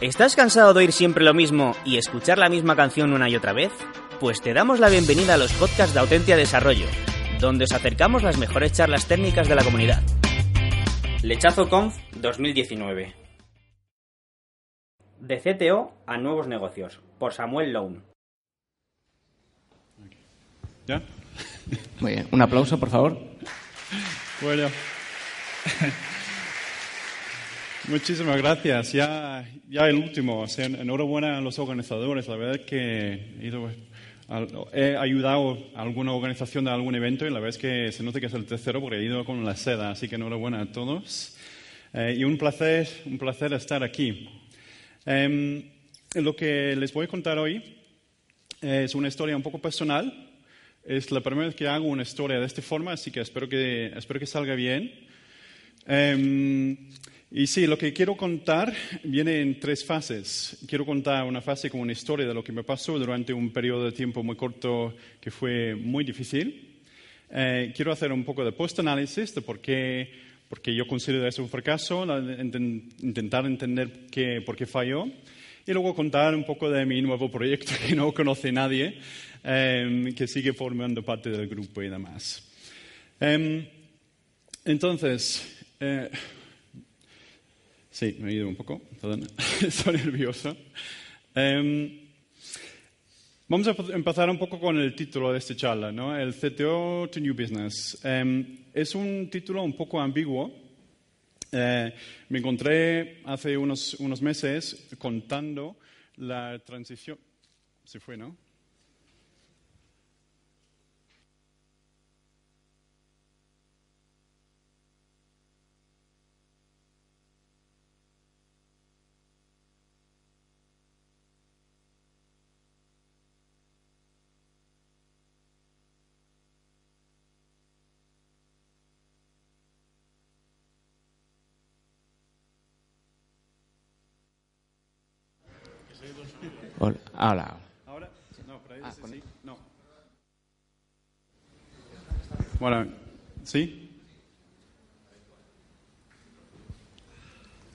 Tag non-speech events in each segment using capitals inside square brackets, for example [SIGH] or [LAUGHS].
¿Estás cansado de oír siempre lo mismo y escuchar la misma canción una y otra vez? Pues te damos la bienvenida a los podcasts de Autentia Desarrollo, donde os acercamos las mejores charlas técnicas de la comunidad. Lechazo Conf 2019 De CTO a nuevos negocios, por Samuel Lown. ¿Ya? Muy bien, un aplauso, por favor. Bueno. Muchísimas gracias. Ya, ya el último. O enhorabuena a los organizadores. La verdad es que he, ayudado a alguna organización de algún evento y la verdad es que se nota que es el tercero porque he ido con la seda. Así que enhorabuena a todos. Eh, y un placer, un placer estar aquí. Eh, lo que les voy a contar hoy es una historia un poco personal. Es la primera vez que hago una historia de esta forma, así que espero que, espero que salga bien. Eh, y sí, lo que quiero contar viene en tres fases. Quiero contar una fase como una historia de lo que me pasó durante un periodo de tiempo muy corto que fue muy difícil. Eh, quiero hacer un poco de post-análisis de por qué, porque yo considero eso un fracaso, intentar entender qué, por qué falló. Y luego contar un poco de mi nuevo proyecto [LAUGHS] que no conoce nadie, eh, que sigue formando parte del grupo y demás. Eh, entonces, Sí, me he ido un poco, perdón, [LAUGHS] estoy nervioso. Um, vamos a empezar un poco con el título de esta charla, ¿no? El CTO to New Business. Um, es un título un poco ambiguo. Uh, me encontré hace unos, unos meses contando la transición. Se fue, ¿no? Hola. Hola. Ahora, no, ahí dice sí. No. Bueno, ¿sí?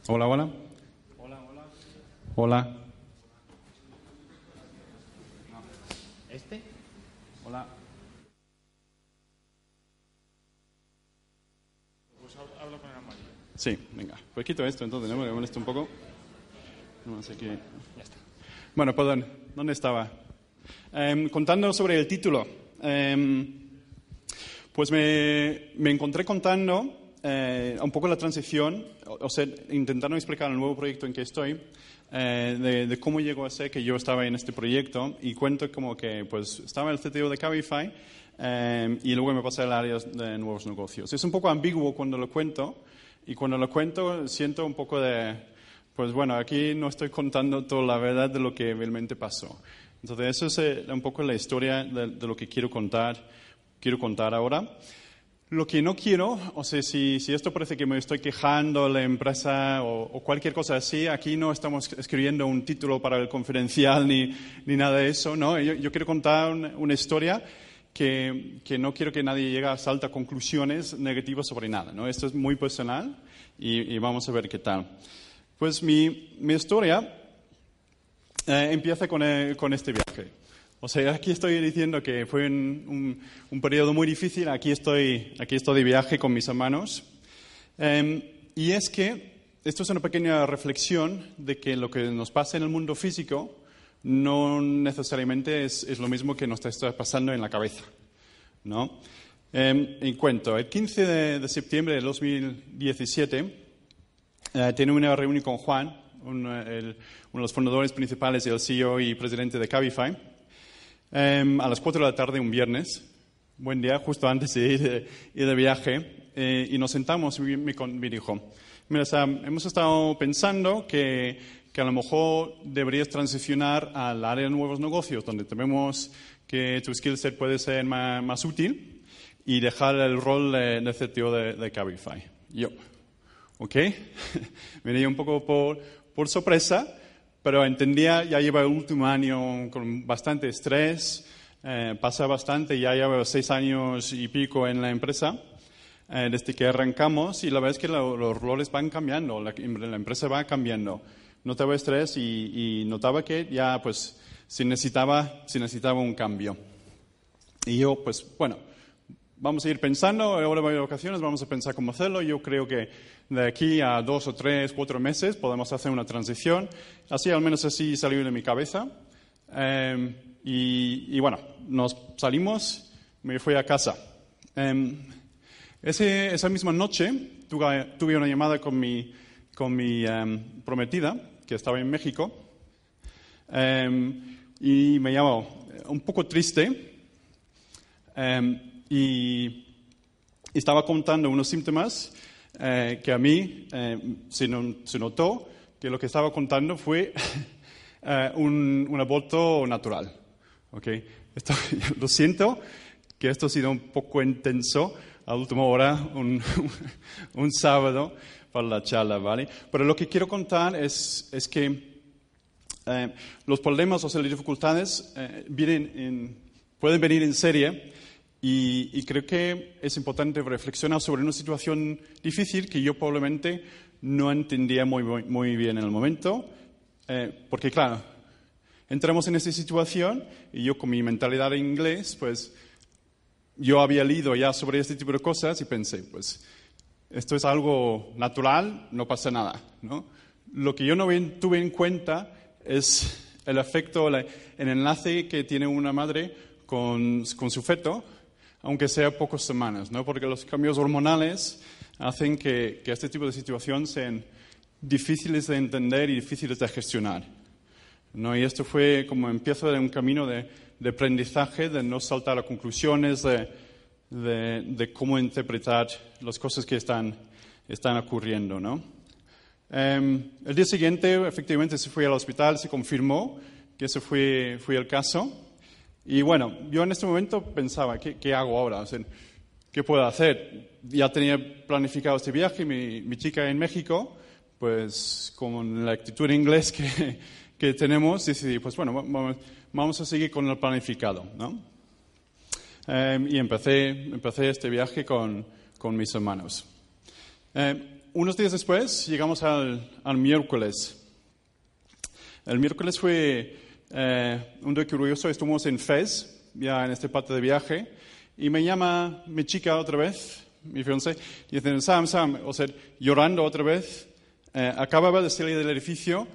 Hola, hola. Hola, hola. Hola. ¿Este? Hola. Pues hablo con el amarillo. Sí, venga. Pues quito esto entonces, ¿no? Me molesto un poco. No sé qué. Ya está. Bueno, perdón. ¿Dónde estaba? Eh, contando sobre el título. Eh, pues me, me, encontré contando eh, un poco la transición, o, o, sea, intentando explicar el nuevo proyecto en que estoy, eh, de, cómo llegó a ser que yo estaba en este proyecto y cuento como que pues estaba en el CTO de Cabify eh, y luego me pasé al área de nuevos negocios. Es un poco ambiguo cuando lo cuento y cuando lo cuento siento un poco de pues bueno, aquí no estoy contando toda la verdad de lo que realmente pasó. Entonces, eso es eh, un poco la historia de, lo que quiero contar, quiero contar ahora. Lo que no quiero, o sea, si, si esto parece que me estoy quejando la empresa o, cualquier cosa así, aquí no estamos escribiendo un título para el confidencial ni, ni nada de eso, ¿no? Yo, yo quiero contar una, historia que, que, no quiero que nadie llegue a saltar conclusiones negativas sobre nada, ¿no? Esto es muy personal y, y vamos a ver qué tal. Pues mi, mi historia eh, empieza con, eh, con, este viaje. O sea, aquí estoy diciendo que fue un, un, periodo muy difícil, aquí estoy, aquí estoy de viaje con mis hermanos. Eh, y es que esto es una pequeña reflexión de que lo que nos pasa en el mundo físico no necesariamente es, es lo mismo que nos está pasando en la cabeza. ¿no? en cuento, el 15 de, de septiembre de 2017, Uh, tiene una reunión con Juan, un, el, uno de los fundadores principales, el CEO y presidente de Cabify, um, a las 4 de la tarde un viernes, buen día, justo antes de ir de, ir de viaje, eh, y nos sentamos y me, me, dijo, Mira, sea, hemos estado pensando que, que, a lo mejor deberías transicionar al área de nuevos negocios, donde tenemos que tu skill set puede ser más, más útil y dejar el rol de, de CTO de, de Cabify. Yo, ¿ok? [LAUGHS] Dio un poco por, por sorpresa, pero entendía, ya lleva el último año con bastante estrés, eh, pasa bastante, ya llevo seis años y pico en la empresa eh, desde que arrancamos y la verdad es que lo, los roles van cambiando, la, la, empresa va cambiando. Notaba estrés y, y, notaba que ya pues se necesitaba, se necesitaba un cambio. Y yo pues bueno, vamos a ir pensando, ahora voy de vacaciones, vamos a pensar cómo hacerlo. Yo creo que de aquí a dos o tres, cuatro meses podemos hacer una transición. Así, al menos así salió de mi cabeza. Eh, y, y, bueno, nos salimos, me fui a casa. Eh, ese, esa misma noche tuve, tuve, una llamada con mi, con mi um, prometida, que estaba en México, y me llamó un poco triste y estaba contando unos síntomas eh, que a mí eh, se, no, se, notó que lo que estaba contando fue [LAUGHS] eh, un, un, aborto natural. ¿okay? Esto, [LAUGHS] lo siento que esto ha sido un poco intenso a última hora, un, [LAUGHS] un sábado, para la charla, ¿vale? Pero lo que quiero contar es, es que eh, los problemas o sea, las dificultades eh, vienen en, pueden venir en serie y, y, creo que es importante reflexionar sobre una situación difícil que yo probablemente no entendía muy, muy, muy bien en el momento, eh, porque claro, entramos en esa situación y yo con mi mentalidad en inglés, pues yo había leído ya sobre este tipo de cosas y pensé, pues esto es algo natural, no pasa nada. ¿no? Lo que yo no tuve en cuenta es el efecto, el enlace que tiene una madre con, con su feto, aunque sea pocas semanas, ¿no? porque los cambios hormonales hacen que, que este tipo de situaciones sean difíciles de entender y difíciles de gestionar. ¿no? Y esto fue como empiezo de un camino de, de aprendizaje, de no saltar a conclusiones, de, de, de, cómo interpretar las cosas que están, están ocurriendo. ¿no? Um, el día siguiente, efectivamente, se fue al hospital, se confirmó que ese fue, fue el caso. Y bueno, yo en este momento pensaba, ¿qué, qué hago ahora? O sea, ¿Qué puedo hacer? Ya tenía planificado este viaje, mi, mi chica en México, pues con la actitud en inglés que, [LAUGHS] que tenemos, decidí, pues bueno, vamos, vamos a seguir con el planificado, ¿no? Eh, y empecé, empecé este viaje con, con mis hermanos. Eh, unos días después llegamos al, al, miércoles. El miércoles fue eh, un día curioso, estuvimos en Fez, ya en esta parte de viaje, y me llama mi chica otra vez, mi fiancé, y dice, Sam, Sam, o sea, llorando otra vez, acababa de salir del edificio,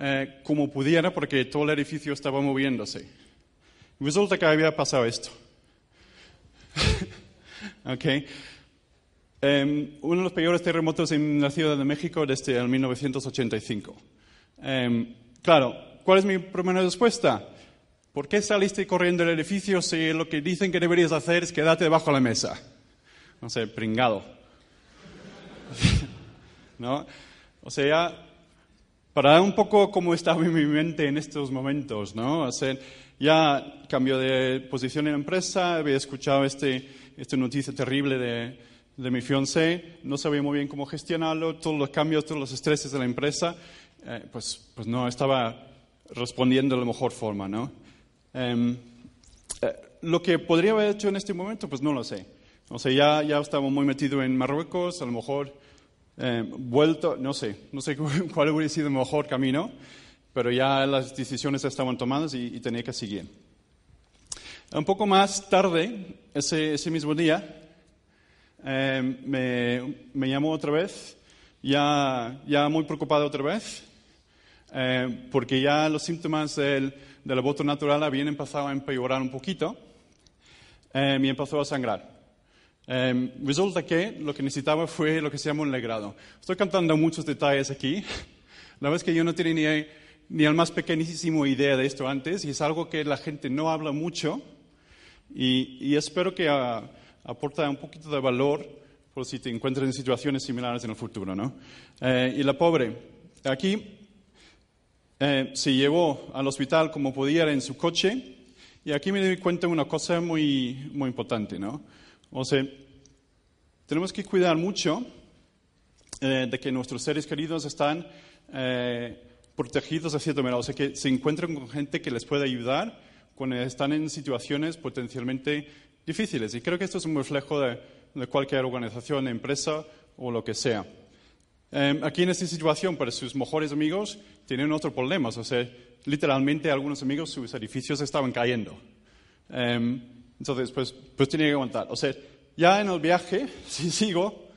eh, como pudiera porque todo el edificio estaba moviéndose. Resulta que había pasado esto. [LAUGHS] okay. Um, uno de los peores terremotos en la Ciudad de México desde el 1985. Um, claro, ¿cuál es mi primera respuesta? ¿Por qué saliste corriendo del edificio si lo que dicen que deberías hacer es quedarte debajo de la mesa? No sé, pringado. [LAUGHS] ¿No? O sea, para un poco cómo estaba en mi mente en estos momentos, ¿no? O sea, ya cambió de posición en la empresa, había escuchado este, esta noticia terrible de, de, mi fiancé, no sabía muy bien cómo gestionarlo, todos los cambios, todos los estreses de la empresa, eh, pues, pues no estaba respondiendo de la mejor forma, ¿no? Eh, eh, lo que podría haber hecho en este momento, pues no lo sé. O sea, ya, ya estaba muy metido en Marruecos, a lo mejor eh, vuelto, no sé, no sé [LAUGHS] cuál hubiera sido el mejor camino, pero ya las decisiones estaban tomadas y, tenía que seguir. Un poco más tarde, ese, ese mismo día, eh, me, me, llamó otra vez, ya, ya muy preocupado otra vez, eh, porque ya los síntomas del, del aborto natural habían empezado a empeorar un poquito eh, y empezó a sangrar. Eh, resulta que lo que necesitaba fue lo que se llama un legrado. Estoy cantando muchos detalles aquí. La verdad es que yo no tenía ni, el más pequeñísimo idea de esto antes y es algo que la gente no habla mucho y, y espero que a, aporte un poquito de valor por si te encuentras en situaciones similares en el futuro, ¿no? Eh, y la pobre, aquí eh, se llevó al hospital como podía en su coche y aquí me di cuenta de una cosa muy, muy importante, ¿no? O sea, tenemos que cuidar mucho eh, de que nuestros seres queridos están eh, protegidos de cierta manera, o sea, que se encuentren con gente que les pueda ayudar cuando están en situaciones potencialmente difíciles. Y creo que esto es un reflejo de cualquier organización, empresa o lo que sea. Eh, aquí en esta situación, pues sus mejores amigos tienen otros problemas. O sea, literalmente algunos amigos, sus edificios estaban cayendo. Eh, entonces, pues, pues tenía que aguantar. O sea, ya en el viaje, [LAUGHS] si sigo,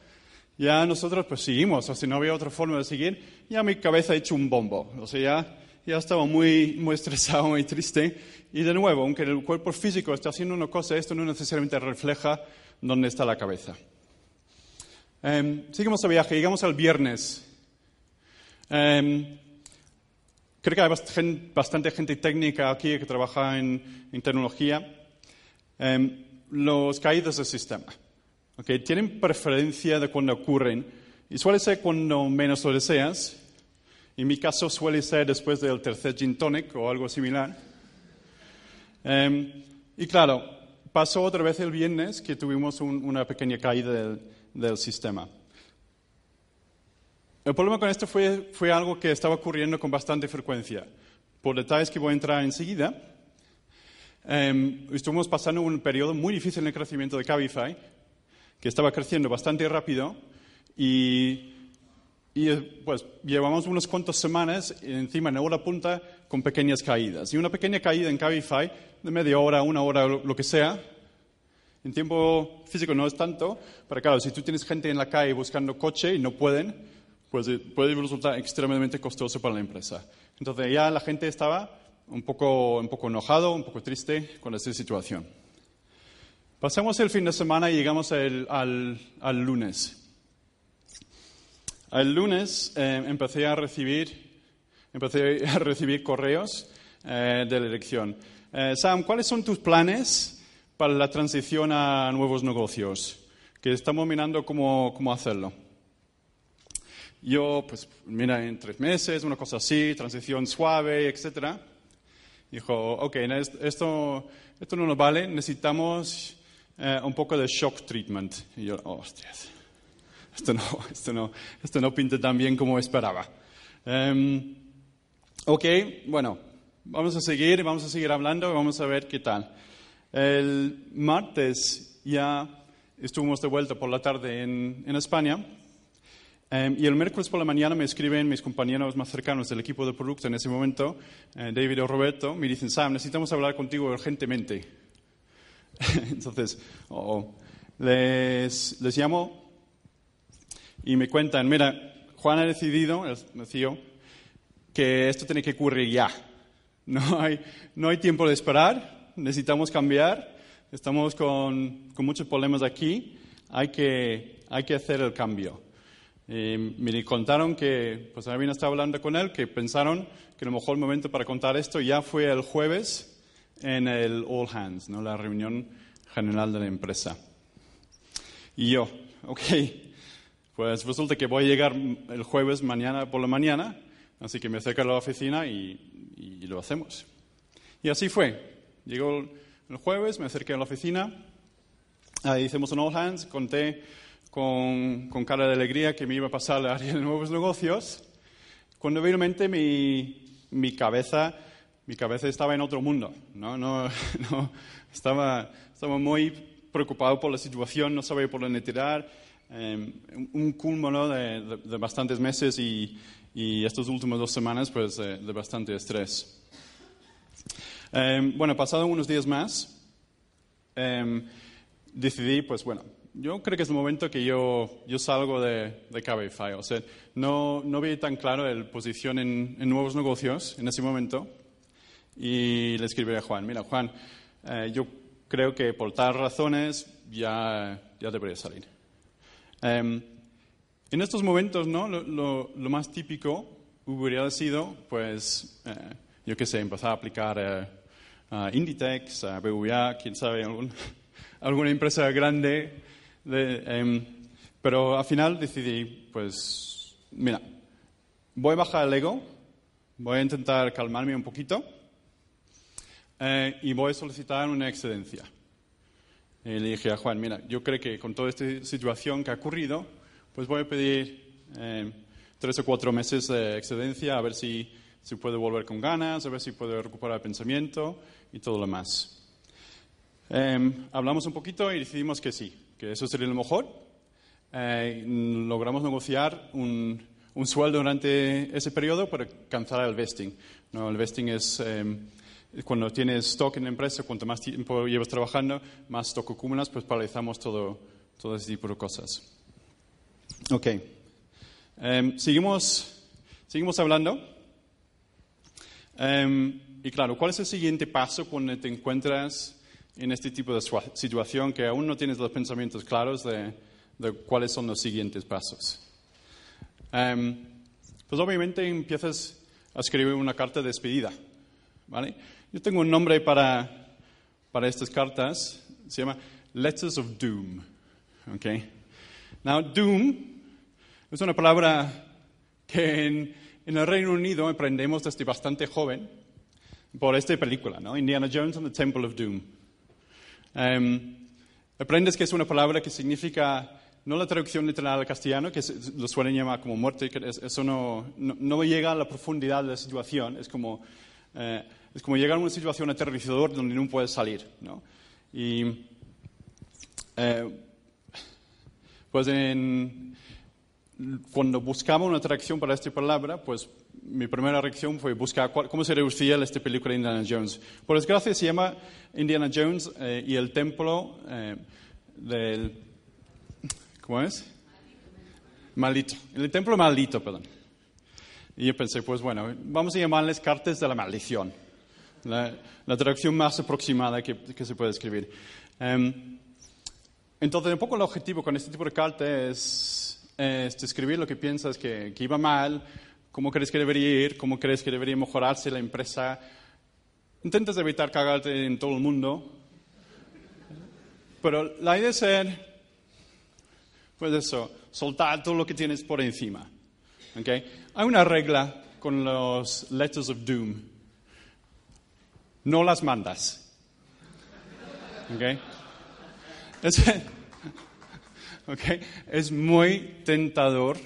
ya nosotros pues seguimos. O sea, no había otra forma de seguir, ya mi cabeza ha hecho un bombo. O sea, ya, ya estaba muy, muy [LAUGHS] estresado, muy triste. Y de nuevo, aunque el cuerpo físico está haciendo una cosa, esto no necesariamente refleja dónde está la cabeza. Eh, seguimos viaje, llegamos al viernes. Eh, creo que hay bastante, gente técnica aquí que trabaja en, en tecnología. Eh, los caídos del sistema. Okay, tienen preferencia de cuando ocurren y suele ser cuando menos lo deseas. En mi caso suele ser después del tercer gin tonic o algo similar. y claro, pasó otra vez el viernes que tuvimos un, una pequeña caída del, del sistema. El problema con esto fue, fue, algo que estaba ocurriendo con bastante frecuencia. Por detalles que voy a entrar enseguida, eh, estuvimos pasando un periodo muy difícil en el crecimiento de Cabify, que estaba creciendo bastante rápido y, y pues llevamos unas cuantas semanas encima en hora punta con pequeñas caídas. Y una pequeña caída en Cabify de media hora, una hora, lo que sea, en tiempo físico no es tanto, pero claro, si tú tienes gente en la calle buscando coche y no pueden, pues puede resultar extremadamente costoso para la empresa. Entonces ya la gente estaba un poco, un poco enojado, un poco triste con esta situación. Pasamos el fin de semana y llegamos el, al, al, lunes. El lunes eh, empecé a recibir, empecé a recibir correos eh, de la elección. Eh, Sam, ¿cuáles son tus planes para la transición a nuevos negocios? Que estamos mirando cómo, cómo hacerlo. Yo, pues, mira, en tres meses, una cosa así, transición suave, etc. Dijo, ok, esto, esto no nos vale, necesitamos eh, un poco de shock treatment. Y yo, oh, hostias, esto no, [LAUGHS] esto no, esto no pinta tan bien como esperaba. Um, ok, bueno, vamos a seguir, vamos a seguir hablando, vamos a ver qué tal. El martes ya estuvimos de vuelta por la tarde en, España Um, y el miércoles por la mañana me escriben mis compañeros más cercanos del equipo de producto en ese momento, eh, David o Roberto, me dicen, Sam, necesitamos hablar contigo urgentemente. [LAUGHS] Entonces, oh, oh. Les, les, llamo y me cuentan, mira, Juan ha decidido, el CEO, que esto tiene que ocurrir ya. No hay, no hay tiempo de esperar, necesitamos cambiar, estamos con, con muchos problemas aquí, hay que, hay que hacer el cambio. Y me contaron que, pues habían estado hablando con él, que pensaron que el mejor momento para contar esto ya fue el jueves en el All Hands, ¿no? la reunión general de la empresa. Y yo, [LAUGHS] ok, pues resulta que voy a llegar el jueves mañana por la mañana, así que me acerco a la oficina y, y lo hacemos. Y así fue. Llegó el jueves, me acerqué a la oficina, ahí hicimos un All Hands, conté con, con, cara de alegría que me iba a pasar al área de nuevos negocios, cuando realmente mi, mi, cabeza, mi cabeza estaba en otro mundo. ¿no? No, [LAUGHS] no, estaba, estaba muy preocupado por la situación, no sabía por dónde tirar. Eh, un cúmulo de, de, bastantes meses y, y estas últimas dos semanas pues, de, de bastante estrés. Eh, bueno, pasado unos días más, eh, decidí, pues bueno, yo creo que es el momento que yo, yo salgo de, de Cabify. O sea, no, no vi tan claro la posición en, en, nuevos negocios en ese momento. Y le escribí a Juan, mira, Juan, eh, yo creo que por tal razones ya, ya debería salir. Eh, en estos momentos, ¿no? Lo, lo, lo, más típico hubiera sido, pues, eh, yo qué sé, empezar a aplicar a Inditex, a BVA, quién sabe, algún, [LAUGHS] alguna empresa grande de, eh, Pero al final decidí, pues, mira, voy a bajar el ego, voy a intentar calmarme un poquito eh, y voy a solicitar una excedencia. Y le dije a Juan, mira, yo creo que con toda esta situación que ha ocurrido, pues voy a pedir eh, tres o cuatro meses de excedencia a ver si, si puedo volver con ganas, a ver si puedo recuperar el pensamiento y todo lo demás. Eh, hablamos un poquito y decidimos que sí, que eso sería lo mejor. Eh, logramos negociar un, un, sueldo durante ese periodo para cancelar el vesting. ¿no? El vesting es cuando tienes stock en la empresa, cuanto más tiempo llevas trabajando, más stock acumulas, pues paralizamos todo, todo ese tipo de cosas. Ok. Um, seguimos, seguimos hablando. Um, y claro, ¿cuál es el siguiente paso cuando te encuentras en este tipo de situación que aún no tienes los pensamientos claros de, de cuáles son los siguientes pasos? Um, pues obviamente empiezas a escribir una carta de despedida. ¿vale? Yo tengo un nombre para, para estas cartas, se llama Letters of Doom. Okay? Now, Doom es una palabra que en, en, el Reino Unido aprendemos desde bastante joven por esta película, ¿no? Indiana Jones and the Temple of Doom. Um, aprendes que es una palabra que significa, no la traducción literal al castellano, que lo suelen llamar como muerte, que eso no, no, no, llega a la profundidad de la situación, es como... Eh, es como llegar a una situación aterrizadora donde no puedes salir. ¿no? Y eh, pues en, cuando buscaba una traducción para esta palabra, pues mi primera reacción fue buscar cuál, cómo se reducía esta película de Indiana Jones. Por desgracia se llama Indiana Jones eh, y el templo eh, del... ¿Cómo es? Maldito. El templo maldito, perdón. Y yo pensé, pues bueno, vamos a llamarles cartas de la maldición la, la traducción más aproximada que, que se puede escribir. Um, entonces, un poco el objetivo con este tipo de carta es, es describir lo que piensas que, que, iba mal, cómo crees que debería ir, cómo crees que debería mejorarse la empresa. Intentas evitar cagarte en todo el mundo, pero la idea es pues eso, soltar todo lo que tienes por encima. ¿okay? Hay una regla con los letters of doom no las mandas. ¿Ok? [LAUGHS] Es, okay. es muy tentador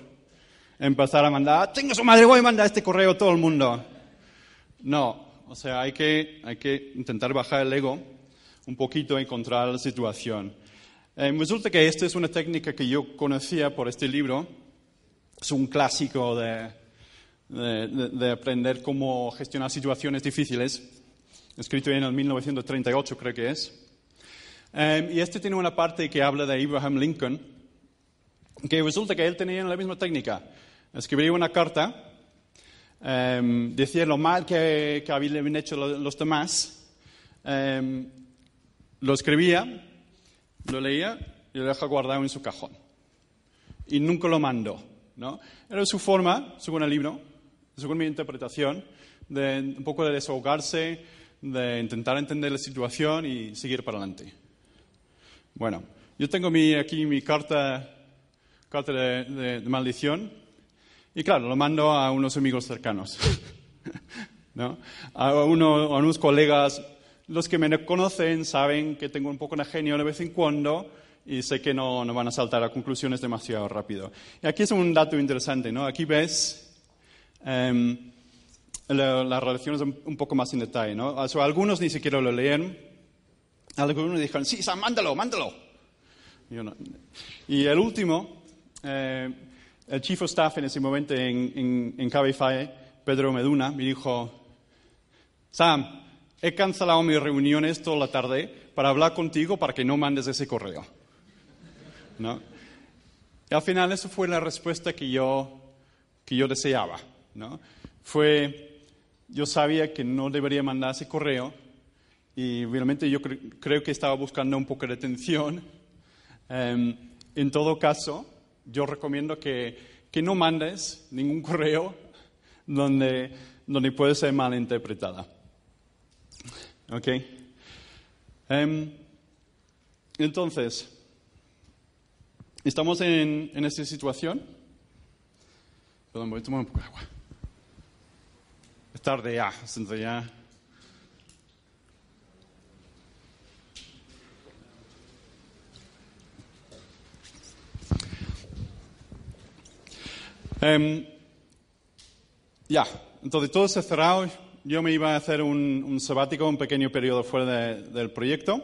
empezar a mandar, tengo su madre, voy a mandar este correo a todo el mundo. No, o sea, hay que, hay que intentar bajar el ego un poquito y encontrar la situación. Eh, resulta que esta es una técnica que yo conocía por este libro. Es un clásico de, de, de aprender cómo gestionar situaciones difíciles escrito en el 1938 creo que es. Um, y este tiene una parte que habla de Abraham Lincoln, que resulta que él tenía la misma técnica. Escribía una carta, um, decía lo mal que, que habían hecho los demás, um, lo escribía, lo leía y lo deja guardado en su cajón. Y nunca lo mandó. ¿no? Era su forma, según el libro, según mi interpretación, de un poco de desahogarse, de intentar entender la situación y seguir para adelante. Bueno, yo tengo mi, aquí mi carta, carta de, de, maldición y claro, lo mando a unos amigos cercanos, [LAUGHS] ¿no? a, uno, a unos colegas. Los que me conocen saben que tengo un poco de genio de vez en cuando y sé que no, no, van a saltar a conclusiones demasiado rápido. Y aquí es un dato interesante, ¿no? Aquí ves um, las relaciones un poco más en detalle. ¿no? O sea, algunos ni siquiera lo leen, algunos dijeron, sí, Sam, mándalo, mándalo. Y, no. y el último, eh, el chief of staff en ese momento en, en, en Pedro Meduna, me dijo, Sam, he cancelado mis reuniones toda la tarde para hablar contigo para que no mandes ese correo. ¿No? Y al final eso fue la respuesta que yo, que yo deseaba. ¿no? Fue yo sabía que no debería mandar ese correo y realmente yo cre creo que estaba buscando un poco de atención. Um, en todo caso, yo recomiendo que, que, no mandes ningún correo donde, donde puede ser mal interpretada. ¿Ok? Um, entonces, Estamos en, en esta situación. Perdón, voy a tomar un poco de agua. Es tarde ya, ya. Em, ya, entonces todo se cerrado. Yo me iba a hacer un, un sabático, un pequeño periodo fuera de- del proyecto.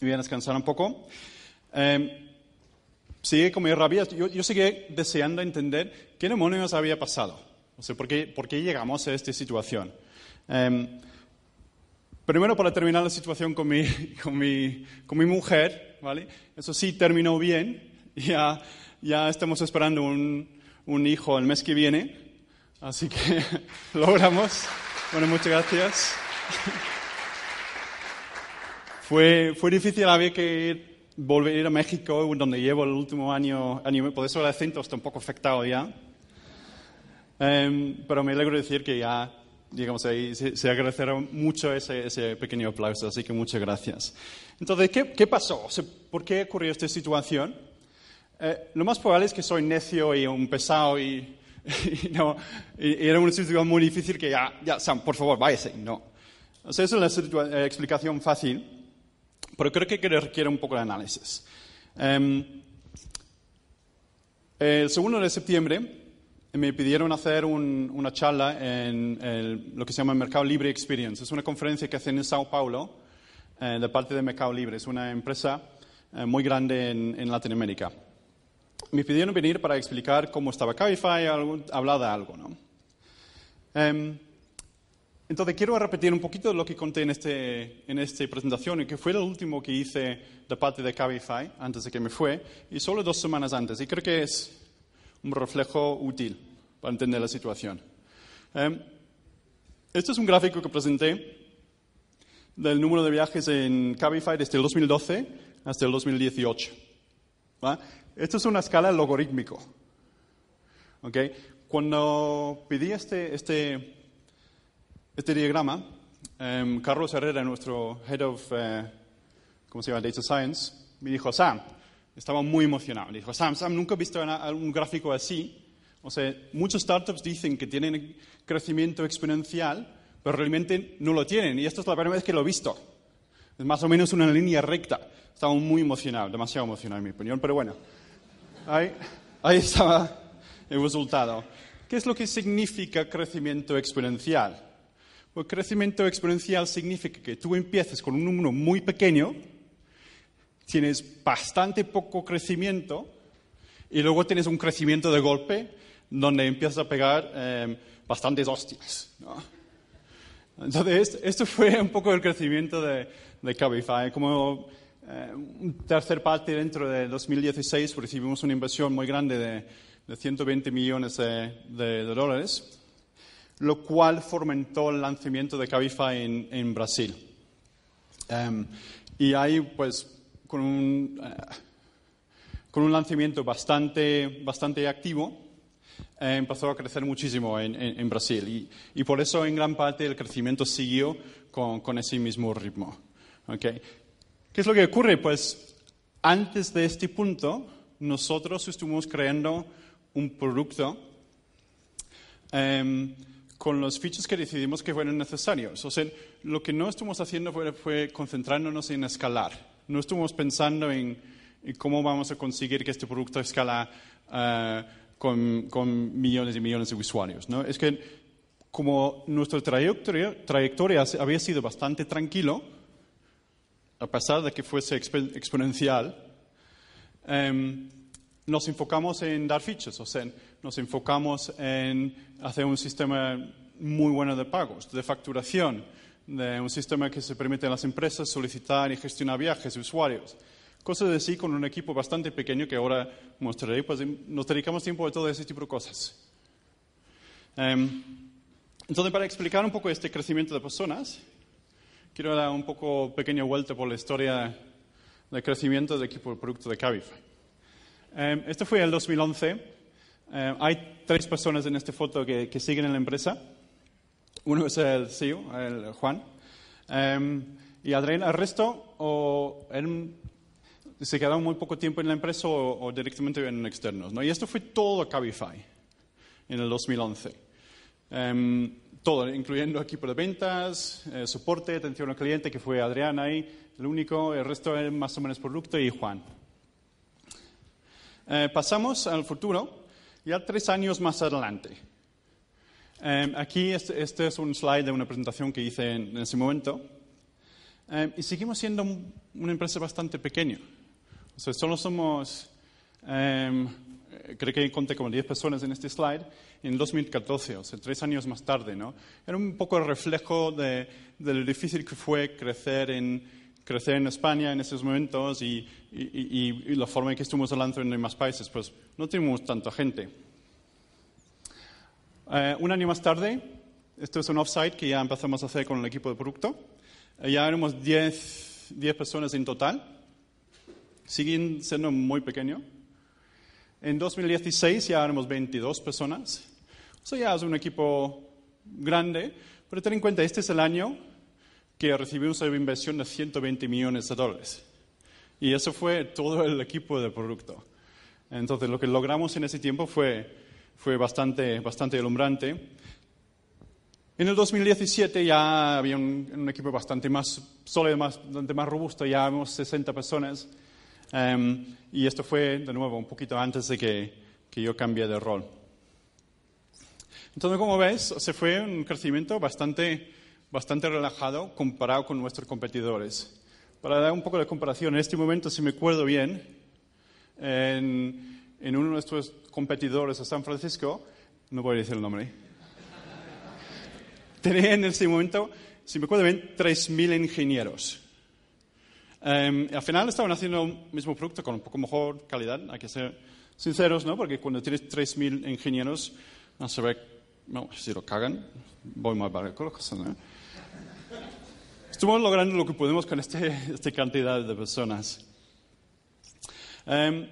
Me iba a descansar un poco. Em, sigue con mi rabia. Yo, yo seguí deseando entender qué demonios había pasado. O sea, ¿por qué, por qué llegamos a esta situación? Em, primero, para terminar la situación con mi, [LAUGHS] con mi, con mi mujer, ¿vale? Eso sí terminó bien. [LAUGHS] Ya, ya estamos esperando un, un hijo el mes que viene. Así que [LAUGHS] logramos. Bueno, muchas gracias. [LAUGHS] Fue, fue difícil había que volver a ir México, donde llevo el último año, año por eso el acento está un poco afectado ya. Em, pero me alegro de decir que ya, digamos, ahí se, se agradecerá mucho ese, ese pequeño aplauso, así que muchas gracias. Entonces, ¿qué, qué pasó? ¿Por qué ocurrió esta situación? Eh, lo más probable es que soy necio y un pesado y, [LAUGHS] y no, y era una situación muy difícil que ya, ya, Sam, por favor, váyase. No. O sea, esa es la eh, explicación fácil, pero creo que requiere un poco de análisis. Em, el segundo de septiembre me pidieron hacer un- una charla en el- lo que se llama Mercado Libre Experience. Es una conferencia que hacen en Sao Paulo eh, de parte de Mercado Libre. Es una empresa eh, muy grande en, en Latinoamérica. Me pidieron venir para explicar cómo estaba Cabify, algo- hablar de algo. ¿no? Em, entonces quiero repetir un poquito lo que conté en, este, en esta presentación, y que fue el último que hice de parte de Cabify antes de que me fue, y solo dos semanas antes. Y creo que es un reflejo útil para entender la situación. Em, este es un gráfico que presenté del número de viajes en Cabify desde el 2012 hasta el 2018. ¿va? Esto es una escala logarítmico. ¿ok? Cuando pedí este, este, este diagrama, em, Carlos Herrera, nuestro Head of eh, ¿cómo se llama? Data Science, me dijo, Sam, estaba muy emocionado. Me dijo, Sam, Sam, nunca he visto un gráfico así. O sea, muchos startups dicen que tienen crecimiento exponencial, pero realmente no lo tienen. Y esto es la primera vez que lo he visto. Es más o menos una línea recta. Estaba muy emocionado, demasiado emocionado en mi opinión, pero bueno. Ahí, ahí estaba el resultado. ¿Qué es lo que significa crecimiento exponencial? Pues crecimiento exponencial significa que tú empieces con un número muy pequeño, tienes bastante poco crecimiento y luego tienes un crecimiento de golpe donde empiezas a pegar eh, bastantes hostias. ¿no? Entonces, esto fue un poco el crecimiento de, de Cabify. Como un tercer parte dentro de 2016 recibimos una inversión muy grande de, de 120 millones de, de- de dólares, lo cual fomentó el lanzamiento de Cabify en, en Brasil. Em, y ahí, pues, con un, eh, con un lanzamiento bastante, bastante activo, eh, empezó a crecer muchísimo en, en- en Brasil. Y, y por eso, en gran parte, el crecimiento siguió con, con ese mismo ritmo. ¿ok? ¿Qué es lo que ocurre? Pues antes de este punto, nosotros estuvimos creando un producto em, con los features que decidimos que fueran necesarios. O sea, lo que no estuvimos haciendo fue, fue concentrándonos en escalar. No estuvimos pensando en, cómo vamos a conseguir que este producto escala eh, con, millones y millones de usuarios. Es que como nuestra trayectoria, trayectoria había sido bastante tranquilo, a pesar de que fuese expo- exponencial, em, nos enfocamos en dar features, o sea, nos enfocamos en hacer un sistema muy bueno de pagos, de facturación, de un sistema que se permite a las empresas solicitar y gestionar viajes de usuarios. Cosas así con un equipo bastante pequeño que ahora mostraré, pues nos dedicamos tiempo a todo ese tipo de cosas. Em, entonces, para explicar un poco este crecimiento de personas, quiero dar un poco pequeña vuelta por la historia del crecimiento del equipo de producto de Cabify. Eh, este fue el 2011. Eh, hay tres personas en esta foto que, que siguen en la empresa. Uno es el CEO, el Juan. Eh, y Adrián, el resto o eran se quedaron muy poco tiempo en la empresa o, o directamente en externos. ¿no? Y esto fue todo Cabify en el 2011. Em, todo, incluyendo equipo de ventas, eh, soporte, atención al cliente, que fue Adrián ahí, el único, el resto es más o menos producto y Juan. Eh, pasamos al futuro, ya tres años más adelante. Em, aquí este, este, es un slide de una presentación que hice en, en ese momento. Em, y seguimos siendo un- una empresa bastante pequeña. O sea, solo somos, eh, creo que conté como 10 personas en este slide, en 2014, o sea, tres años más tarde, ¿no? Era un poco el reflejo de, de lo difícil que fue crecer en, crecer en España en esos momentos y, y, y- y la forma en que estuvimos adelante en más países, pues no tenemos tanta gente. Eh, un año más tarde, esto es un offsite que ya empezamos a hacer con el equipo de producto. Eh, ya éramos 10, 10 personas en total. Siguen siendo muy pequeños. En 2016 ya éramos 22 personas. O sea, ya es un equipo grande. Pero ten en cuenta, este es el año que recibimos una inversión de 120 millones de dólares. Y eso fue todo el equipo de producto. Entonces, lo que logramos en ese tiempo fue, fue bastante, bastante alumbrante. En el 2017 ya había un, un equipo bastante más sólido, bastante más robusto, ya habíamos 60 personas. Em, y esto fue, de nuevo, un poquito antes de que, que yo cambié de rol. Entonces, como ves, se fue un crecimiento bastante, bastante relajado comparado con nuestros competidores. Para dar un poco de comparación, en este momento, si me acuerdo bien, en, en uno de nuestros competidores de San Francisco, no voy a decir el nombre, [LAUGHS] tenía en ese momento, si me acuerdo bien, 3.000 ingenieros. Em, al final estaban haciendo el mismo producto con un poco mejor calidad, hay que ser sinceros, ¿no? Porque cuando tienes 3.000 ingenieros, no se ve, no, si lo cagan, voy muy mal con las cosas, ¿no? Estuvimos logrando lo que podemos con este, esta cantidad de personas. Em,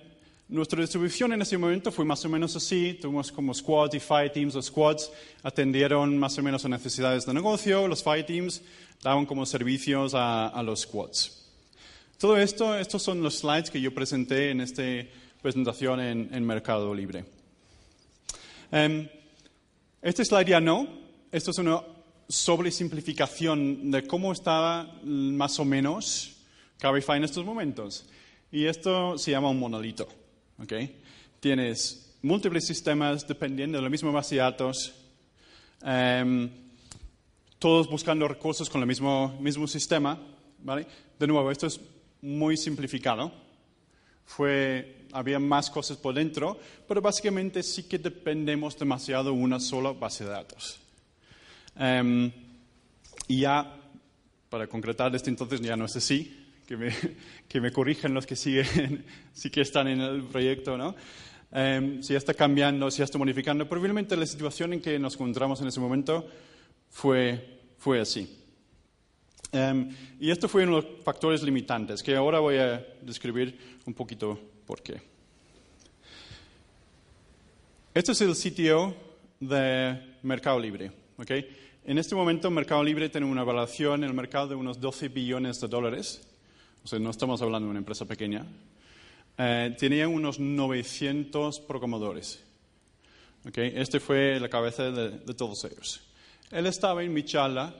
nuestra distribución en ese momento fue más o menos así. Tuvimos como squads y fire teams. Los squads atendieron más o menos a necesidades de negocio. Los fire teams daban como servicios a, a los squads. Todo esto, estos son los slides que yo presenté en esta presentación en, Mercado Libre. Em, este slide ya no. Esto es una sobresimplificación de cómo estaba más o menos Cabify en estos momentos. Y esto se llama un monolito. ¿ok? Tienes múltiples sistemas dependiendo de la misma base de datos, em, todos buscando recursos con el mismo, mismo sistema. ¿vale? De nuevo, esto es muy simplificado. Fue, había más cosas por dentro, pero básicamente sí que dependemos demasiado de una sola base de datos. Em, y ya, para concretar esto entonces, ya no es así, que me, [LAUGHS] que me corrijan los que siguen, [LAUGHS] sí que están en el proyecto, ¿no? Em, si ya está cambiando, si ya está modificando, probablemente la situación en que nos encontramos en ese momento fue, fue así. Em, y esto fue uno de los factores limitantes, que ahora voy a describir un poquito por qué. Este es el sitio de Mercado Libre. ¿ok? En este momento, Mercado Libre tiene una valoración en el mercado de unos 12 billones de dólares. O sea, no estamos hablando de una empresa pequeña. Eh, tenía unos 900 programadores. ¿ok? Este fue la cabeza de, de todos ellos. Él estaba en mi charla.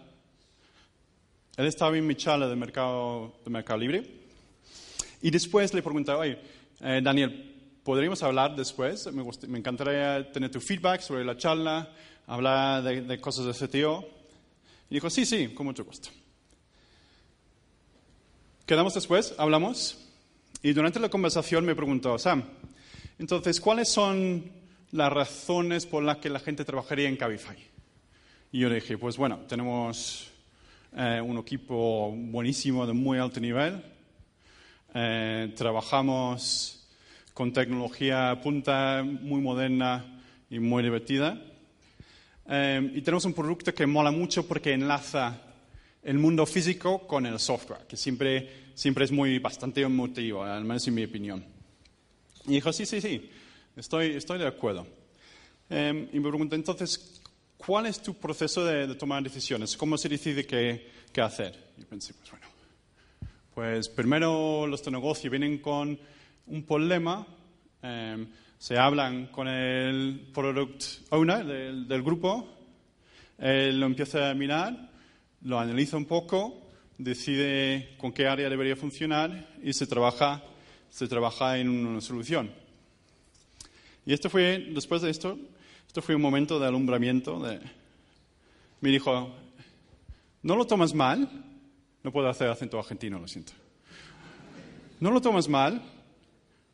Él estaba en mi charla de Mercado, de mercado Libre. Y después le preguntaba, oye, eh, Daniel, ¿podríamos hablar después? Me, me encantaría tener tu feedback sobre la charla, hablar de, de cosas de CTO. Y dijo, sí, sí, con mucho gusto. Quedamos después, hablamos, y durante la conversación me preguntó, Sam, entonces, ¿cuáles son las razones por las que la gente trabajaría en Cabify? Y yo le dije, pues bueno, tenemos eh, un equipo buenísimo de muy alto nivel, eh, trabajamos con tecnología punta, muy moderna y muy divertida. Eh, y tenemos un producto que mola mucho porque enlaza el mundo físico con el software, que siempre, siempre es muy, bastante emotivo, al menos en mi opinión. Y dijo, sí, sí, sí, estoy, estoy de acuerdo. Y me preguntó, entonces, ¿cuál es tu proceso de, de tomar decisiones? ¿Cómo se decide qué, qué hacer? Y pensé, pues bueno, Pues primero los de negocio vienen con un problema, eh, se hablan con el product owner del, del grupo, él lo empieza a mirar, lo analiza un poco, decide con qué área debería funcionar y se trabaja, se trabaja en una solución. Y esto fue, después de esto, esto fue un momento de alumbramiento. Me dijo, no lo tomas mal, no puedo hacer acento argentino, lo siento. No lo tomas mal,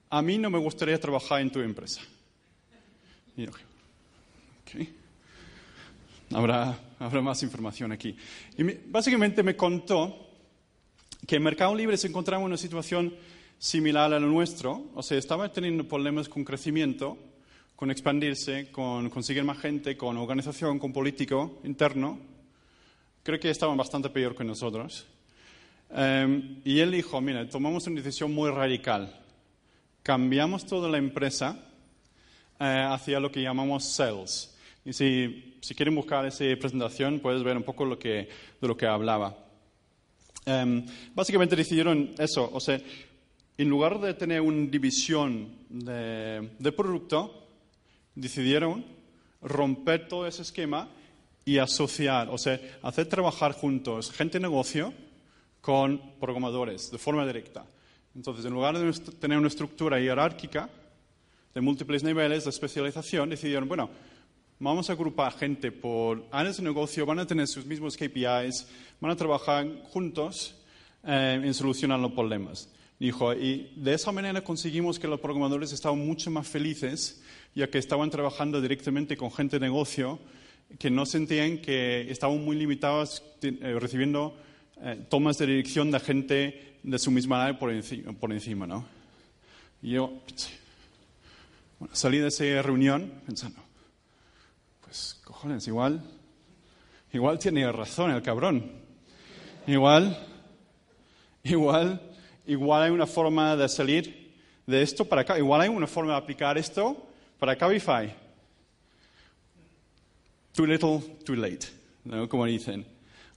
a mí no me gustaría trabajar en tu empresa. Y yo. Habrá, habrá más información aquí. Y me- básicamente me contó que en Mercado Libre se encontraba en una situación similar a la nuestro, o sea, estaba teniendo problemas con crecimiento, con expandirse, con conseguir más gente, con organización, con político interno. Creo que estaban bastante peor que nosotros. Em, y él dijo, mira, tomamos una decisión muy radical. Cambiamos toda la empresa eh, hacia lo que llamamos sales. Y si, si quieren buscar esa presentación, puedes ver un poco lo que, de lo que hablaba. Em, básicamente decidieron eso, o sea, en lugar de tener una división de, de producto, decidieron romper todo ese esquema y asociar, o sea, hacer trabajar juntos gente negocio con programadores de forma directa. Entonces, en lugar de tener una estructura jerárquica de múltiples niveles de especialización, decidieron, bueno, vamos a agrupar gente por áreas de negocio, van a tener sus mismos KPIs, van a trabajar juntos eh, en solucionar los problemas. Dijo, y de esa manera conseguimos que los programadores estaban mucho más felices, ya que estaban trabajando directamente con gente de negocio, que no sentían que estaban muy limitados eh, recibiendo eh, tomas de dirección de gente de su misma área por, enci- por encima. ¿no? Y yo bueno, salí de esa reunión pensando, pues cojones, igual, igual tiene razón el cabrón. Igual, igual, igual hay una forma de salir de esto para acá. Igual hay una forma de aplicar esto para Cabify. Too little, too late, ¿no? como dicen.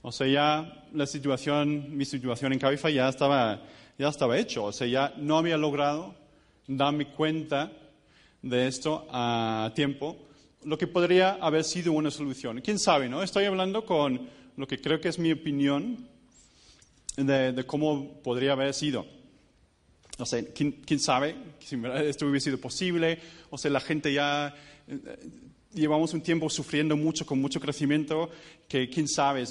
O sea, ya la situación, mi situación en Cabify ya estaba, ya estaba hecho. O sea, ya no había logrado darme cuenta de esto a tiempo, lo que podría haber sido una solución. ¿Quién sabe? ¿no? Estoy hablando con lo que creo que es mi opinión de, de cómo podría haber sido. O sea, ¿quién, quién sabe si esto hubiera sido posible? O sea, la gente ya eh, llevamos un tiempo sufriendo mucho, con mucho crecimiento, que quién sabe,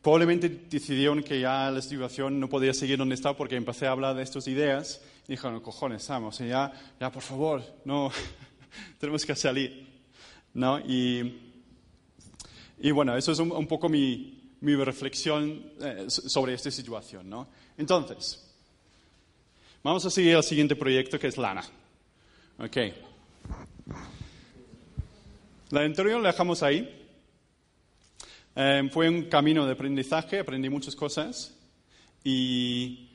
probablemente decidieron que ya la situación no podía seguir donde estaba porque empecé a hablar de estas ideas y dijeron, cojones, Sam, o sea, ya, ya por favor, no, [LAUGHS] tenemos que salir. ¿No? Y, y bueno, eso es un, un poco mi, mi reflexión eh, so- sobre esta situación. ¿no? Entonces, vamos a seguir al siguiente proyecto que es Lana. Ok. La anterior la dejamos ahí. Eh, fue un camino de aprendizaje, aprendí muchas cosas y,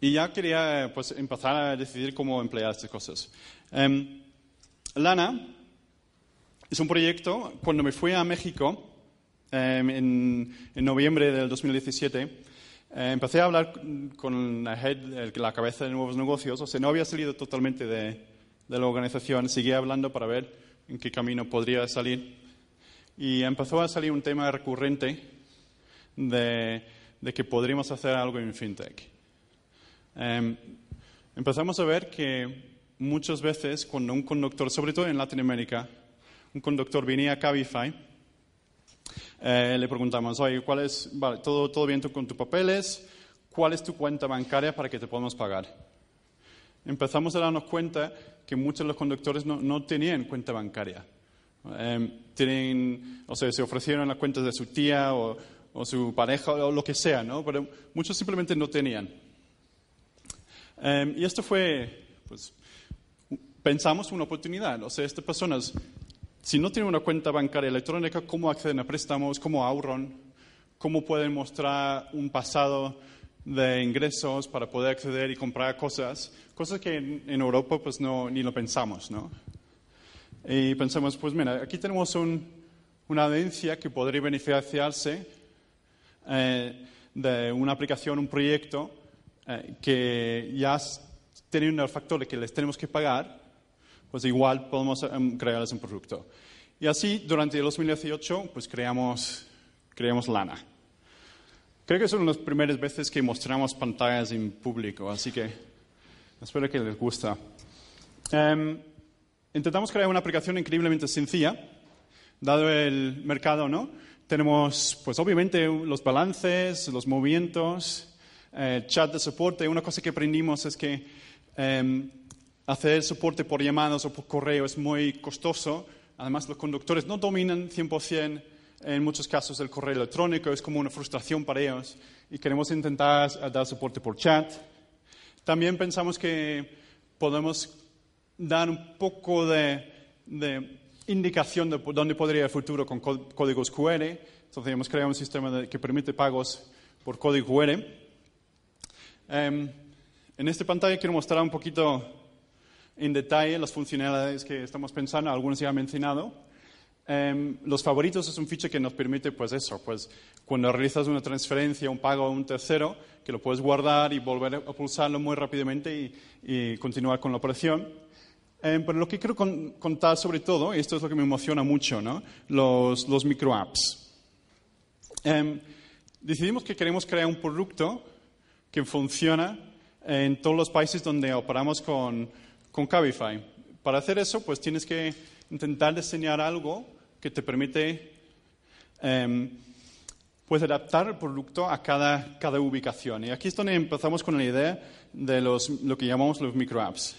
y ya quería pues, empezar a decidir cómo emplear estas cosas. Em, Lana es un proyecto, cuando me fui a México em, en, en noviembre del 2017, eh, empecé a hablar con la, head, la cabeza de nuevos negocios, o sea, no había salido totalmente de, de la organización, seguía hablando para ver en qué camino podría salir. Y empezó a salir un tema recurrente de, de que podríamos hacer algo en FinTech. Em, empezamos a ver que muchas veces cuando un conductor, sobre todo en Latinoamérica, un conductor venía a Cabify, eh, le preguntamos, oye, ¿cuál es, vale, todo, todo bien con tus papeles? ¿Cuál es tu cuenta bancaria para que te podamos pagar? Empezamos a darnos cuenta que muchos de los conductores no, no tenían cuenta bancaria. Eh, tienen, o sea, se ofrecieron las cuentas de su tía o, o su pareja o lo que sea, ¿no? Pero muchos simplemente no tenían. Eh, y esto fue, pues, pensamos una oportunidad. O sea, estas personas, si no tienen una cuenta bancaria electrónica, ¿cómo acceden a préstamos? ¿Cómo ahorran? ¿Cómo pueden mostrar un pasado de ingresos para poder acceder y comprar cosas? Cosas que en, Europa pues no, ni lo pensamos, ¿no? Y pensamos, pues mira, aquí tenemos un- una audiencia que podría beneficiarse eh, de una aplicación, un proyecto, eh, que ya teniendo el factor de que les tenemos que pagar, pues igual podemos em, crearles un producto. Y así, durante el 2018, pues creamos, creamos Lana. Creo que son las primeras veces que mostramos pantallas en público, así que espero que les gusta. Em, intentamos crear una aplicación increíblemente sencilla, dado el mercado, ¿no? Tenemos, pues obviamente, los balances, los movimientos, eh, chat de soporte. Una cosa que aprendimos es que em, hacer soporte por llamadas o por correo es muy costoso. Además, los conductores no dominan 100% en muchos casos el correo electrónico, es como una frustración para ellos. Y queremos intentar dar soporte por chat. También pensamos que podemos dar un poco de, de indicación de dónde podría ir el futuro con có- códigos QR. Entonces hemos creado un sistema que permite pagos por código QR. Em, en esta pantalla quiero mostrar un poquito en detalle las funcionalidades que estamos pensando, algunos ya he mencionado. Em, los favoritos es un feature que nos permite, pues eso, pues cuando realizas una transferencia, un pago a un tercero, que lo puedes guardar y volver a pulsarlo muy rápidamente y, y continuar con la operación. Em, pero lo que quiero con- contar sobre todo, y esto es lo que me emociona mucho, ¿no? los, los microapps. Em, decidimos que queremos crear un producto que funciona en todos los países donde operamos con, con Cabify. Para hacer eso, pues tienes que intentar diseñar algo que te permite em, pues adaptar el producto a cada, cada ubicación. Y aquí es donde empezamos con la idea de los, lo que llamamos los microapps.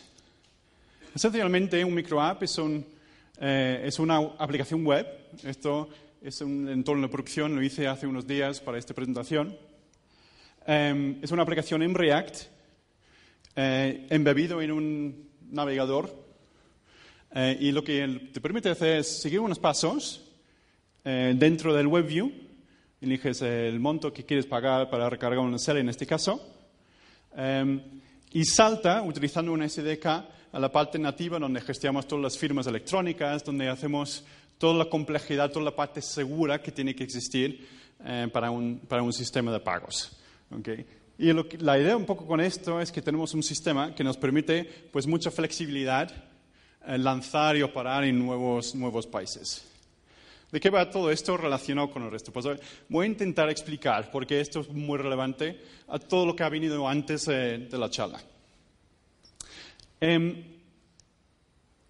Esencialmente, un microapp es, eh, una aplicación web. Esto es un entorno de producción, lo hice hace unos días para esta presentación. Em, es una aplicación en React, eh, embebido en un navegador. eh, y lo que te permite hacer es seguir unos pasos eh, dentro del WebView. Eliges el monto que quieres pagar para recargar una serie en este caso. Em, y salta, utilizando una SDK, a la parte nativa donde gestionamos todas las firmas electrónicas, donde hacemos toda la complejidad, toda la parte segura que tiene que existir eh, para, un, para un sistema de pagos. ¿ok? Y lo que- la idea un poco con esto es que tenemos un sistema que nos permite pues, mucha flexibilidad, eh, lanzar y operar en nuevos, nuevos países. ¿De qué va todo esto relacionado con el resto? Pues voy a intentar explicar, porque esto es muy relevante a todo lo que ha venido antes eh, de la charla. Em,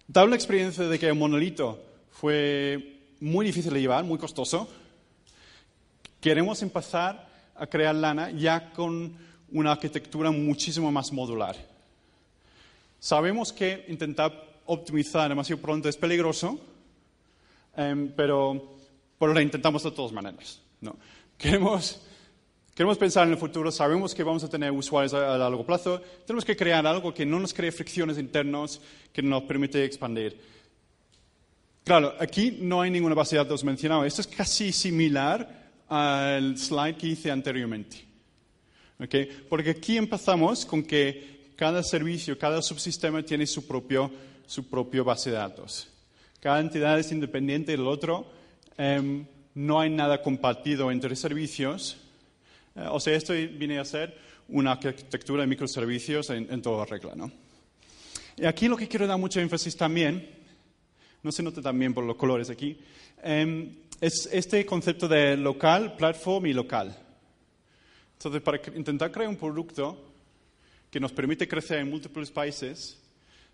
dado la experiencia de que el monolito fue muy difícil de llevar, muy costoso, queremos empezar a crear Lana ya con una arquitectura muchísimo más modular. Sabemos que intentar optimizar demasiado pronto es peligroso, Em, pero, pero lo intentamos de todas maneras. ¿no? Queremos, queremos pensar en el futuro, sabemos que vamos a tener usuarios a, largo plazo, tenemos que crear algo que no nos cree fricciones internas, que nos permite expandir. Claro, aquí no hay ninguna base de datos mencionada. Esto es casi similar al slide que hice anteriormente. ¿ok? Porque aquí empezamos con que cada servicio, cada subsistema tiene su propio, su propio base de datos. Cada entidad es independiente del otro. em, no hay nada compartido entre servicios. Eh, o sea, esto viene a ser una arquitectura de microservicios en, en toda regla. ¿no? Y aquí lo que quiero dar mucho énfasis también, no se nota también por los colores aquí, em, es este concepto de local, platform y local. Entonces, para intentar crear un producto que nos permite crecer en múltiples países,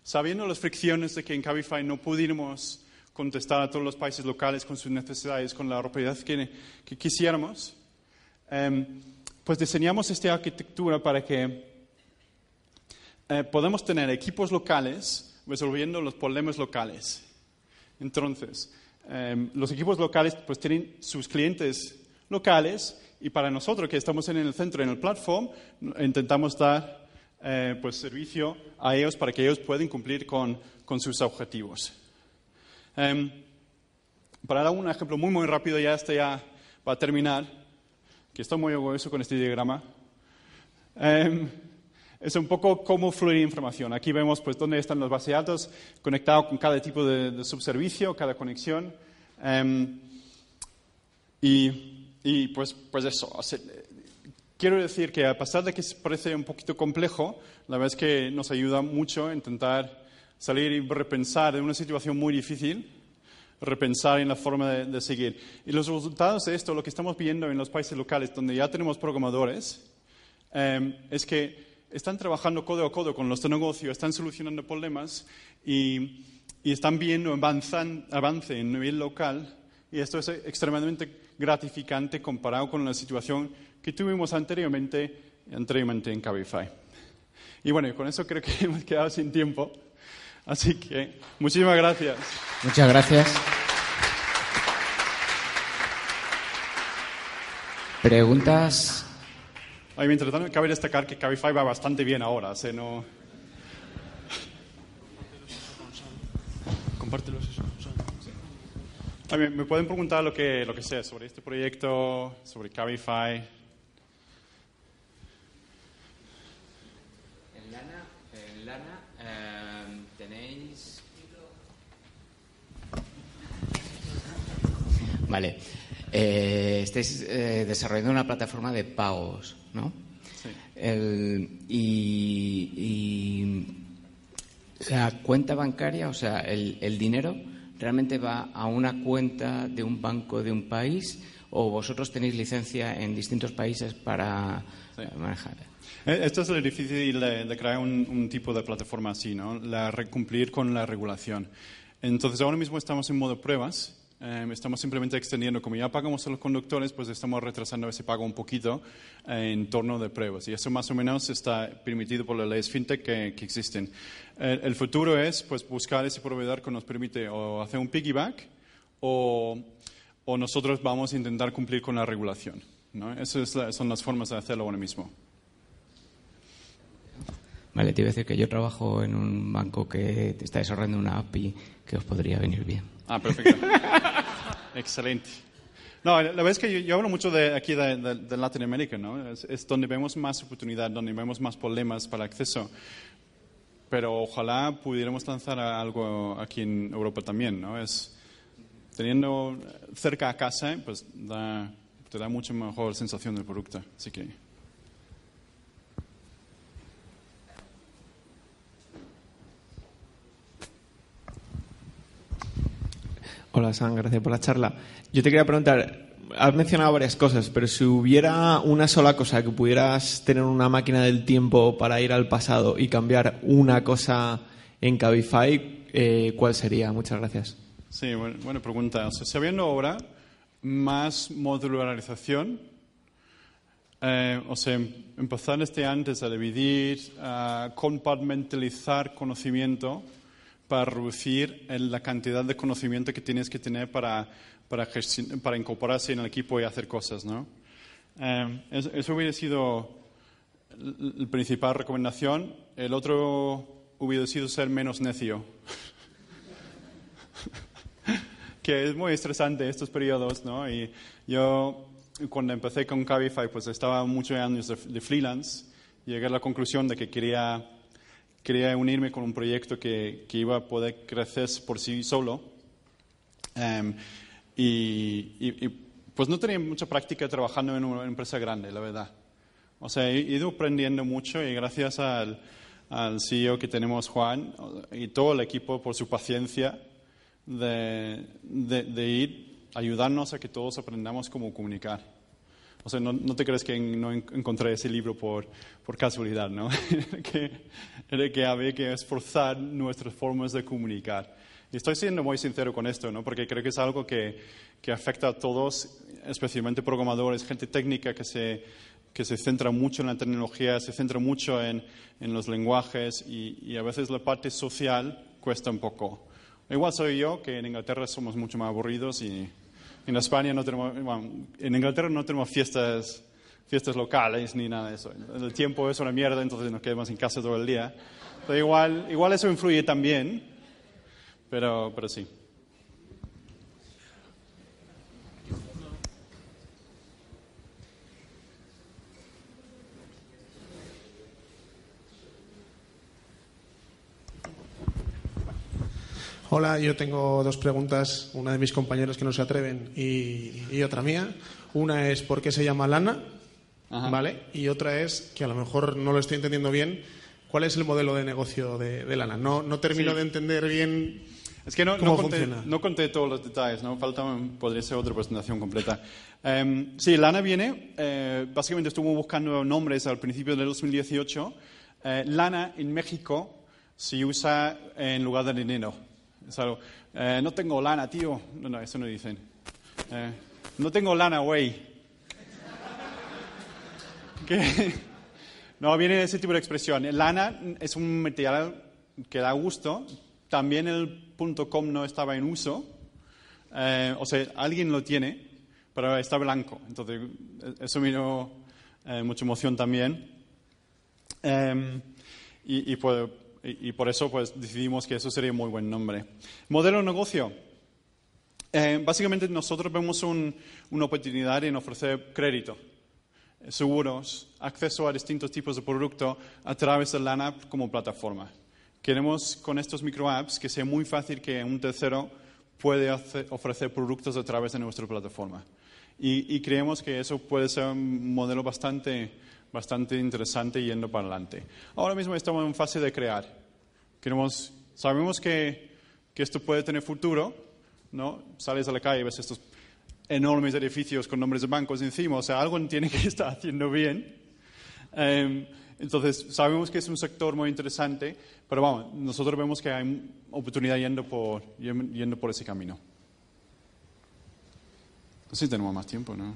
sabiendo las fricciones de que en Cabify no pudiéramos contestar a todos los países locales con sus necesidades, con la rapidez que, que quisiéramos, em, pues diseñamos esta arquitectura para que eh, podamos tener equipos locales resolviendo los problemas locales. Entonces, em, los equipos locales pues tienen sus clientes locales y para nosotros que estamos en el centro, en el platform, intentamos dar eh, pues servicio a ellos para que ellos puedan cumplir con, con sus objetivos. Em, para dar un ejemplo muy, muy rápido, ya este ya va a terminar, que estoy muy orgulloso con este diagrama. Es un poco cómo fluir información. Aquí vemos pues, dónde están los bases de datos conectados con cada tipo de, de subservicio, cada conexión. Em, y, y, pues, pues eso, o sea, quiero decir que a pesar de que parece un poquito complejo, la verdad es que nos ayuda mucho a intentar salir y repensar de una situación muy difícil, repensar en la forma de, de seguir. Y los resultados de esto, lo que estamos viendo en los países locales donde ya tenemos programadores, eh, es que están trabajando codo a codo con los de negocio, están solucionando problemas y, y están viendo avanzan, avance en nivel local y esto es extremadamente gratificante comparado con la situación que tuvimos anteriormente, anteriormente en Cabify. Y bueno, con eso creo que [LAUGHS] hemos quedado sin tiempo. Así que muchísimas gracias. Muchas gracias. Preguntas. Ay, mientras tanto, cabe destacar que Cabify va bastante bien ahora. ¿sí? No... Compártelos eso. Me, me pueden preguntar lo que, lo que sea sobre este proyecto, sobre Cabify. En Lana, en Lana eh, tenéis. Vale. Eh, estáis eh, desarrollando una plataforma de pagos, ¿no? Sí. El- y, y la cuenta bancaria, o sea, el, el dinero realmente va a una cuenta de un banco de un país o vosotros tenéis licencia en distintos países para Sí. manejar. Eh, Esto es lo difícil de, de crear un, un tipo de plataforma así, ¿no? La, cumplir con la regulación. Entonces, ahora mismo estamos en modo pruebas. Eh, estamos simplemente extendiendo, como ya pagamos a los conductores, pues estamos retrasando ese pago un poquito eh, en torno de pruebas. Y eso más o menos está permitido por las leyes fintech que, que existen. El, el futuro es pues, buscar ese proveedor que nos permite o hacer un piggyback o, o nosotros vamos a intentar cumplir con la regulación. ¿no? Esas es son las formas de hacerlo ahora mismo. Vale, te iba a decir que yo trabajo en un banco que está desarrollando una API que os podría venir bien. Ah, perfecto. [LAUGHS] Excelente. No, la verdad es que yo, hablo mucho de aquí de, de- de Latinoamérica, ¿no? Es, donde vemos más oportunidad, donde vemos más problemas para acceso. Pero ojalá pudiéramos lanzar algo aquí en Europa también, ¿no? Es teniendo cerca a casa, pues te da mucho mejor sensación del producto. Así que Hola, San, gracias por la charla. Yo te quería preguntar, has mencionado varias cosas, pero si hubiera una sola cosa que pudieras tener una máquina del tiempo para ir al pasado y cambiar una cosa en Cabify, eh, ¿cuál sería? Muchas gracias. Sí, bueno, buena pregunta. O sea, sabiendo ahora más modularización, eh, o sea, em- empezar desde antes a dividir, a compartimentalizar conocimiento para reducir el- la cantidad de conocimiento que tienes que tener para, para, para incorporarse en el equipo y hacer cosas, ¿no? Eh, eso, hubiera sido la principal recomendación. El otro hubiera sido ser menos necio. [LAUGHS] que es muy estresante estos periodos, ¿no? Y yo, cuando empecé con Cabify, pues estaba muchos años de, de freelance, llegué a la conclusión de que quería, quería unirme con un proyecto que, que iba a poder crecer por sí solo. Em, y, pues no tenía mucha práctica trabajando en una empresa grande, la verdad. O sea, he ido aprendiendo mucho y gracias al, al CEO que tenemos, Juan, y todo el equipo por su paciencia de, de- de ir ayudarnos a que todos aprendamos cómo comunicar. O sea, no, no te crees que no en- encontré ese libro por, por casualidad, ¿no? [LAUGHS] que, era que había que esforzar nuestras formas de comunicar. Y estoy siendo muy sincero con esto, ¿no? Porque creo que es algo que, que afecta a todos, especialmente programadores, gente técnica que se, que se centra mucho en la tecnología, se centra mucho en, en los lenguajes y, y a veces la parte social cuesta un poco. Igual soy yo, que en Inglaterra somos mucho más aburridos y en España no tenemos, bueno, en Inglaterra no tenemos fiestas, fiestas locales ni nada de eso. El tiempo es una mierda, entonces nos quedamos en casa todo el día. Pero igual, igual eso influye también, pero, pero sí. Hola, yo tengo dos preguntas, una de mis compañeros que no se atreven y, y otra mía. Una es ¿por qué se llama Lana? Ajá. ¿vale? Y otra es, que a lo mejor no lo estoy entendiendo bien, ¿cuál es el modelo de negocio de, de Lana? No, no termino Sí. de entender bien Es que no, no, conté, no conté todos los detalles, ¿no? Falta, podría ser otra presentación completa. Em, sí, Lana viene, eh, básicamente estuvo buscando nombres al principio del 2018. Eh, Lana en México se usa en lugar de dinero. Eh, no tengo lana, tío. No, no, eso no dicen. Eh, no tengo lana, güey. [LAUGHS] No, viene ese tipo de expresión. Lana es un material que da gusto. También el .com no estaba en uso. Eh, o sea, alguien lo tiene, pero está blanco. Entonces, eh, eso me dio eh, mucha emoción también. Eh, y, por, y- por eso pues, decidimos que eso sería un muy buen nombre. Modelo de negocio. Eh, básicamente nosotros vemos un- una oportunidad en ofrecer crédito seguros, acceso a distintos tipos de producto a través de Lana como plataforma. Queremos con estos microapps que sea muy fácil que un tercero puede hacer- ofrecer productos a través de nuestra plataforma. Y creemos que eso puede ser un modelo bastante, bastante interesante yendo para adelante. Ahora mismo estamos en fase de crear. Queremos, sabemos que, que esto puede tener futuro, ¿no? Sales a la calle y ves estos enormes edificios con nombres de bancos encima, o sea, algo [LAUGHS] tiene que estar haciendo bien. Em, entonces, sabemos que es un sector muy interesante, pero vamos, nosotros vemos que hay oportunidad yendo por, yendo por ese camino. No sé si tenemos más tiempo, ¿no?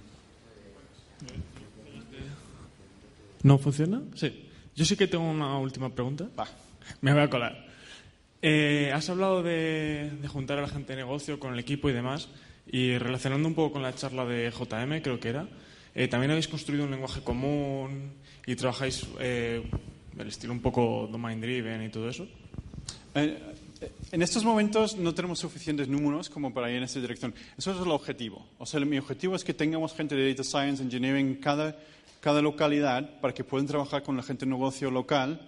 ¿No funciona? Sí. Yo sí que tengo una última pregunta. Me voy a colar. Eh, has hablado de, de juntar a la gente de negocio con el equipo y demás, y relacionando un poco con la charla de JM, creo que era, eh, también habéis construido un lenguaje común y trabajáis eh, el estilo un poco domain driven y todo eso. Eh, En estos momentos no tenemos suficientes números como para ir en esa dirección. Eso es el objetivo. O sea, mi objetivo es que tengamos gente de Data Science, Engineering en cada, cada localidad para que puedan trabajar con la gente de negocio local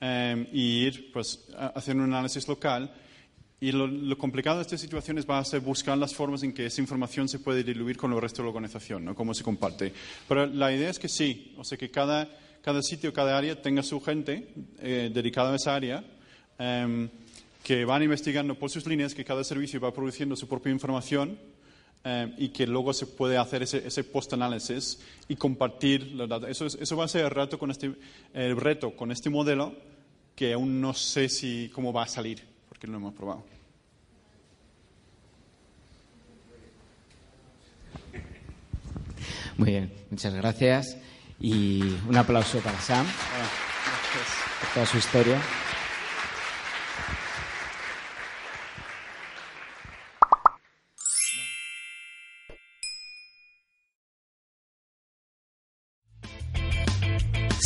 eh, y ir pues, haciendo un análisis local. Y lo, lo complicado de estas situaciones va a ser buscar las formas en que esa información se puede diluir con el resto de la organización, ¿no? cómo se comparte. Pero la idea es que sí, o sea, que cada, cada sitio, cada área tenga su gente eh, dedicada a esa área. em, que van investigando por sus líneas, que cada servicio va produciendo su propia información eh, y que luego se puede hacer ese, ese post-análisis y compartir los datos. Eso, es- eso va a ser el reto, con este, el reto con este modelo que aún no sé si, cómo va a salir, porque no lo hemos probado. Muy bien, muchas gracias. Y un aplauso para Sam por toda su historia.